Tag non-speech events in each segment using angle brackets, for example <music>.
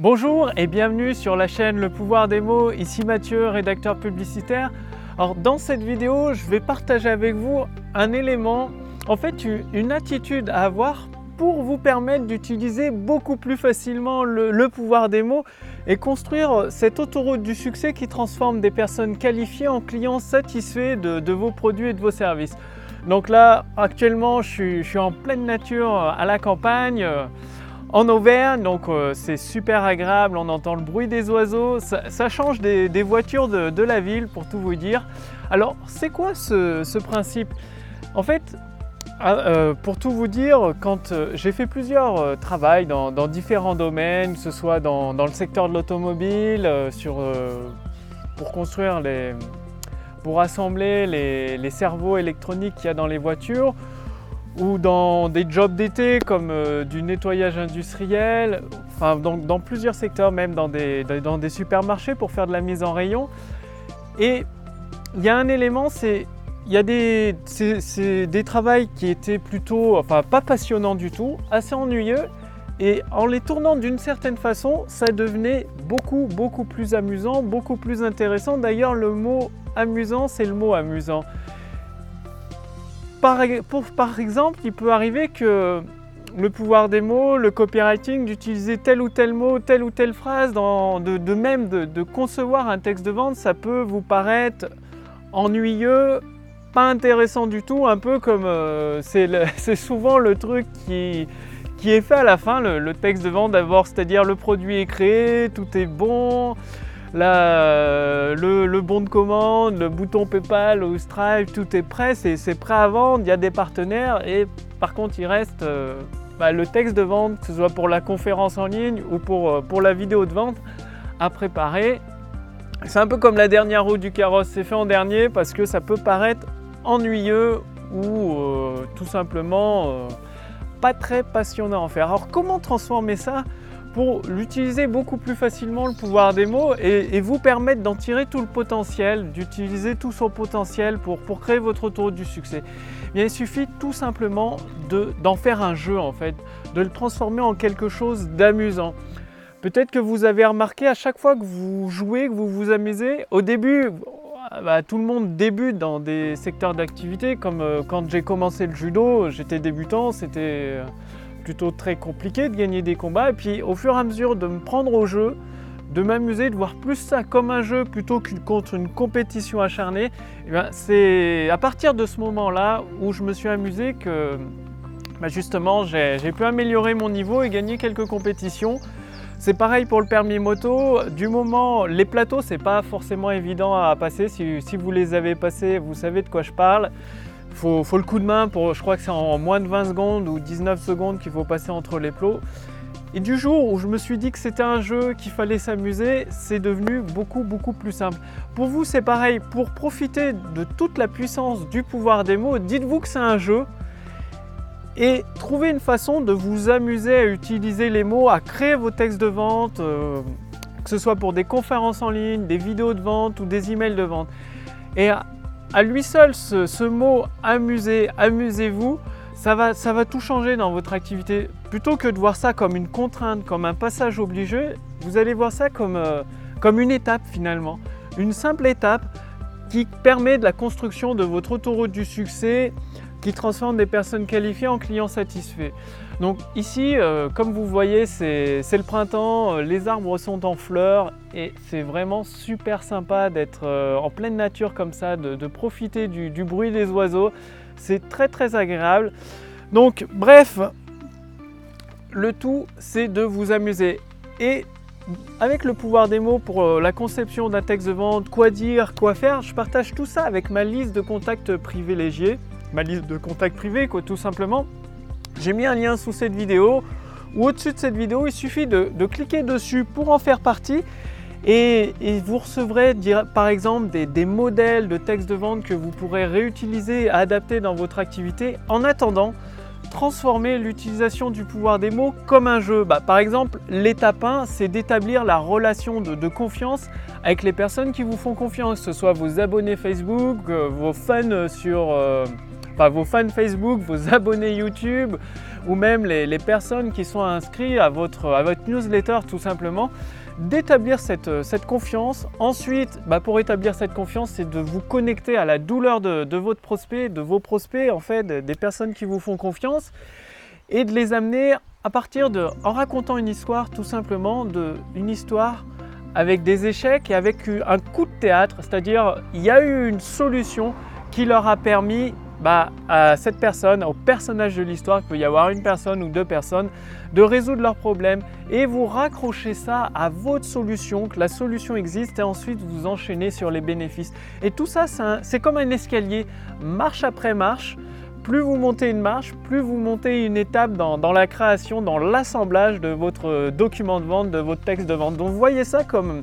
Bonjour et bienvenue sur la chaîne Le Pouvoir des mots, ici Mathieu, rédacteur publicitaire. Alors dans cette vidéo, je vais partager avec vous un élément, en fait une attitude à avoir pour vous permettre d'utiliser beaucoup plus facilement le, pouvoir des mots et construire cette autoroute du succès qui transforme des personnes qualifiées en clients satisfaits de, vos produits et de vos services. Donc là, actuellement, je suis en pleine nature à la campagne en Auvergne, donc euh, c'est super agréable, on entend le bruit des oiseaux, ça, change des, voitures de, la ville pour tout vous dire. Alors c'est quoi ce, principe? En fait, ah, euh, pour tout vous dire, quand euh, j'ai fait plusieurs travaux dans, différents domaines, que ce soit dans, le secteur de l'automobile, pour construire les, pour assembler les cerveaux électroniques qu'il y a dans les voitures, ou dans des jobs d'été comme euh, du nettoyage industriel, enfin dans, plusieurs secteurs, même dans des, dans des supermarchés pour faire de la mise en rayon. Et il y a un élément, c'est il y a des, c'est, des travails qui étaient plutôt, enfin pas passionnants du tout, assez ennuyeux. Et en les tournant d'une certaine façon, ça devenait beaucoup, beaucoup plus amusant, beaucoup plus intéressant. D'ailleurs, le mot amusant, c'est le mot amusant par, exemple, il peut arriver que le pouvoir des mots, le copywriting, d'utiliser tel ou tel mot, telle ou telle phrase, de, même de, concevoir un texte de vente, ça peut vous paraître ennuyeux, pas intéressant du tout, un peu comme euh, c'est <laughs> souvent le truc qui, est fait à la fin, le, le texte de vente d'abord, c'est-à-dire le produit est créé, tout est bon, Là, le, bon de commande, le bouton PayPal ou Stripe, tout est prêt, c'est prêt à vendre, il y a des partenaires et par contre il reste euh, bah, le texte de vente, que ce soit pour la conférence en ligne ou pour, euh, pour la vidéo de vente, à préparer. C'est un peu comme la dernière roue du carrosse, c'est fait en dernier parce que ça peut paraître ennuyeux ou euh, tout simplement pas très passionnant à faire. Alors comment transformer ça pour l'utiliser beaucoup plus facilement, le pouvoir des mots, et, vous permettre d'en tirer tout le potentiel, d'utiliser tout son potentiel pour, pour créer votre tour du succès. Eh il suffit tout simplement d'en faire un jeu en fait, de le transformer en quelque chose d'amusant. Peut-être que vous avez remarqué à chaque fois que vous jouez, que vous vous amusez, au début, bah, tout le monde débute dans des secteurs d'activité, comme euh, quand j'ai commencé le judo, j'étais débutant, c'était euh, plutôt très compliqué de gagner des combats. Et puis au fur et à mesure de me prendre au jeu, de m'amuser, de voir plus ça comme un jeu plutôt qu'une contre une compétition acharnée, eh ben, c'est à partir de ce moment-là où je me suis amusé que bah, justement j'ai pu améliorer mon niveau et gagner quelques compétitions. C'est pareil pour le permis moto. Du moment, les plateaux, c'est pas forcément évident à passer. Si, si vous les avez passés, vous savez de quoi je parle faut, faut le coup de main pour, je crois que c'est en moins de 20 secondes ou 19 secondes qu'il faut passer entre les plots. Et du jour où je me suis dit que c'était un jeu qu'il fallait s'amuser, c'est devenu beaucoup beaucoup plus simple. Pour vous c'est pareil, pour profiter de toute la puissance du pouvoir des mots, dites-vous que c'est un jeu et trouvez une façon de vous amuser à utiliser les mots, à créer vos textes de vente, euh, que ce soit pour des conférences en ligne, des vidéos de vente ou des emails de vente. Et lui seul, ce, mot amusez, amusez-vous, ça va, ça va tout changer dans votre activité. Plutôt que de voir ça comme une contrainte, comme un passage obligé, vous allez voir ça comme, euh, comme une étape finalement. Une simple étape qui permet de la construction de votre autoroute du succès, qui transforme des personnes qualifiées en clients satisfaits. Donc ici, euh, comme vous voyez, c'est le printemps, euh, les arbres sont en fleurs et c'est vraiment super sympa d'être euh, en pleine nature comme ça, de, profiter du, du, bruit des oiseaux. C'est très très agréable. Donc bref, le tout c'est de vous amuser. Et avec le pouvoir des mots pour la conception d'un texte de vente, quoi dire, quoi faire, je partage tout ça avec ma liste de contacts privilégiés, ma liste de contacts privés quoi tout simplement. J'ai mis un lien sous cette vidéo ou au-dessus de cette vidéo, il suffit de, cliquer dessus pour en faire partie et, vous recevrez par exemple des, modèles de textes de vente que vous pourrez réutiliser adapter dans votre activité. En attendant, transformer l'utilisation du pouvoir des mots comme un jeu. Bah, par exemple, l'étape 1, c'est d'établir la relation de, confiance avec les personnes qui vous font confiance, que ce soit vos abonnés Facebook, euh, vos fans sur... Euh, enfin vos fans Facebook, vos <laughs> abonnés YouTube, ou même les, personnes qui sont inscrites à votre, à votre newsletter tout simplement, d'établir cette, confiance. Ensuite, bah, pour établir cette confiance, c'est de vous connecter à la douleur de, de, votre prospect, de vos prospects, en fait, des personnes qui vous font confiance, et de les amener à partir de, en racontant une histoire, tout simplement, de, une histoire avec des échecs et avec un coup de théâtre, c'est-à-dire il y a eu une solution qui leur a permis bah, à cette personne, au personnage de l'histoire, il peut y avoir une personne ou deux personnes, de résoudre leurs problèmes et vous raccrochez ça à votre solution, que la solution existe et ensuite vous enchaînez sur les bénéfices. Et tout ça, c'est comme un escalier, marche après marche. Plus vous montez une marche, plus vous montez une étape dans, dans la création, dans l'assemblage de votre document de vente, de votre texte de vente. Donc voyez ça comme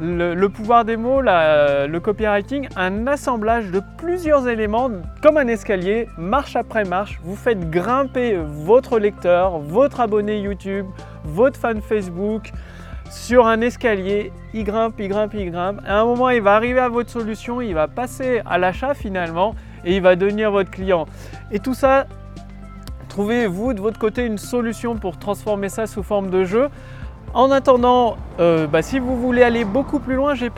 le, pouvoir des mots, le copywriting, un assemblage de plusieurs éléments comme un escalier, marche après marche. Vous faites grimper votre lecteur, votre abonné YouTube, votre fan Facebook sur un escalier. Il grimpe, il grimpe, il grimpe. À un moment, il va arriver à votre solution, il va passer à l'achat finalement et il va devenir votre client. Et tout ça, trouvez-vous de votre côté une solution pour transformer ça sous forme de jeu? En attendant, euh, bah, si vous voulez aller beaucoup plus loin, j'ai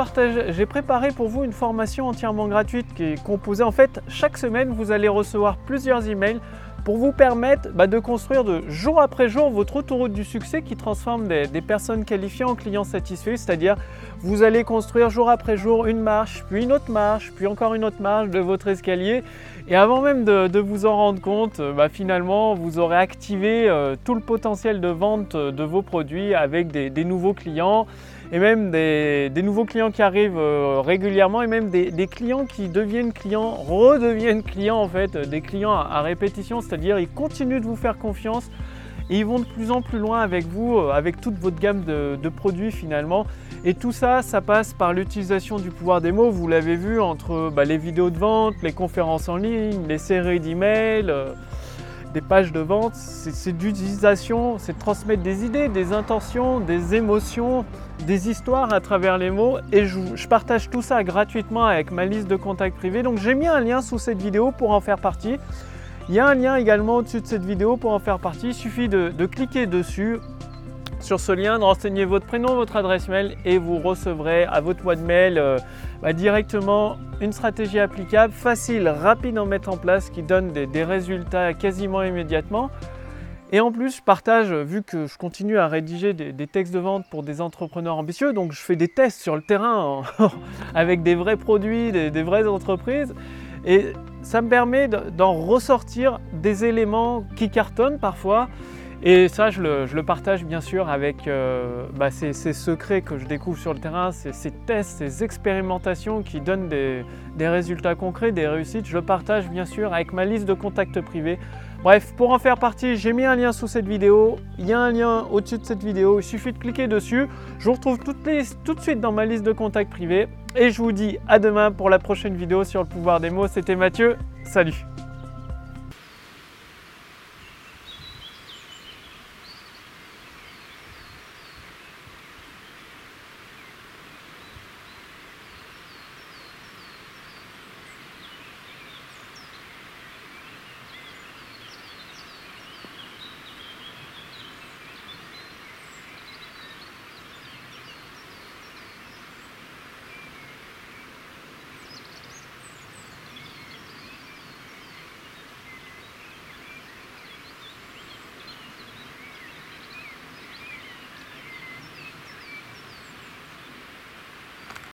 préparé pour vous une formation entièrement gratuite qui est composée. En fait, chaque semaine, vous allez recevoir plusieurs emails pour vous permettre bah, de construire de jour après jour votre autoroute du succès qui transforme des, personnes qualifiées en clients satisfaits. C'est-à-dire, vous allez construire jour après jour une marche, puis une autre marche, puis encore une autre marche de votre escalier et avant même de, vous en rendre compte, euh, bah, finalement, vous aurez activé euh, tout le potentiel de vente de vos produits avec des, nouveaux clients et même des, nouveaux clients qui arrivent euh, régulièrement et même des, clients qui deviennent clients, redeviennent clients en fait, des clients à répétition, c'est-à-dire ils continuent de vous faire confiance et ils vont de plus en plus loin avec vous, euh, avec toute votre gamme de, produits finalement. Et tout ça, ça passe par l'utilisation du pouvoir des mots. Vous l'avez vu entre bah, les vidéos de vente, les conférences en ligne, les séries d'emails, euh, des pages de vente. C'est d'utilisation, c'est de transmettre des idées, des intentions, des émotions, des histoires à travers les mots. Et je, partage tout ça gratuitement avec ma liste de contacts privés. Donc j'ai mis un lien sous cette vidéo pour en faire partie. Il y a un lien également au-dessus de cette vidéo pour en faire partie. Il suffit de, cliquer dessus sur ce lien, de renseigner votre prénom, votre adresse mail et vous recevrez à votre boîte mail euh, bah, directement une stratégie applicable, facile, rapide à mettre en place, qui donne des, résultats quasiment immédiatement. Et en plus, je partage, vu que je continue à rédiger des, textes de vente pour des entrepreneurs ambitieux, donc je fais des tests sur le terrain <laughs> avec des vrais produits, des, des vraies entreprises. Et ça me permet d'en ressortir des éléments qui cartonnent parfois. Et ça, je le, partage bien sûr avec euh, bah, ces, secrets que je découvre sur le terrain, ces, tests, ces expérimentations qui donnent des, des, résultats concrets, des réussites. Je le partage bien sûr avec ma liste de contacts privés. Bref, pour en faire partie, j'ai mis un lien sous cette vidéo. Il y a un lien au-dessus de cette vidéo. Il suffit de cliquer dessus. Je vous retrouve tout de suite dans ma liste de contacts privés. Et je vous dis à demain pour la prochaine vidéo sur le pouvoir des mots. C'était Mathieu. Salut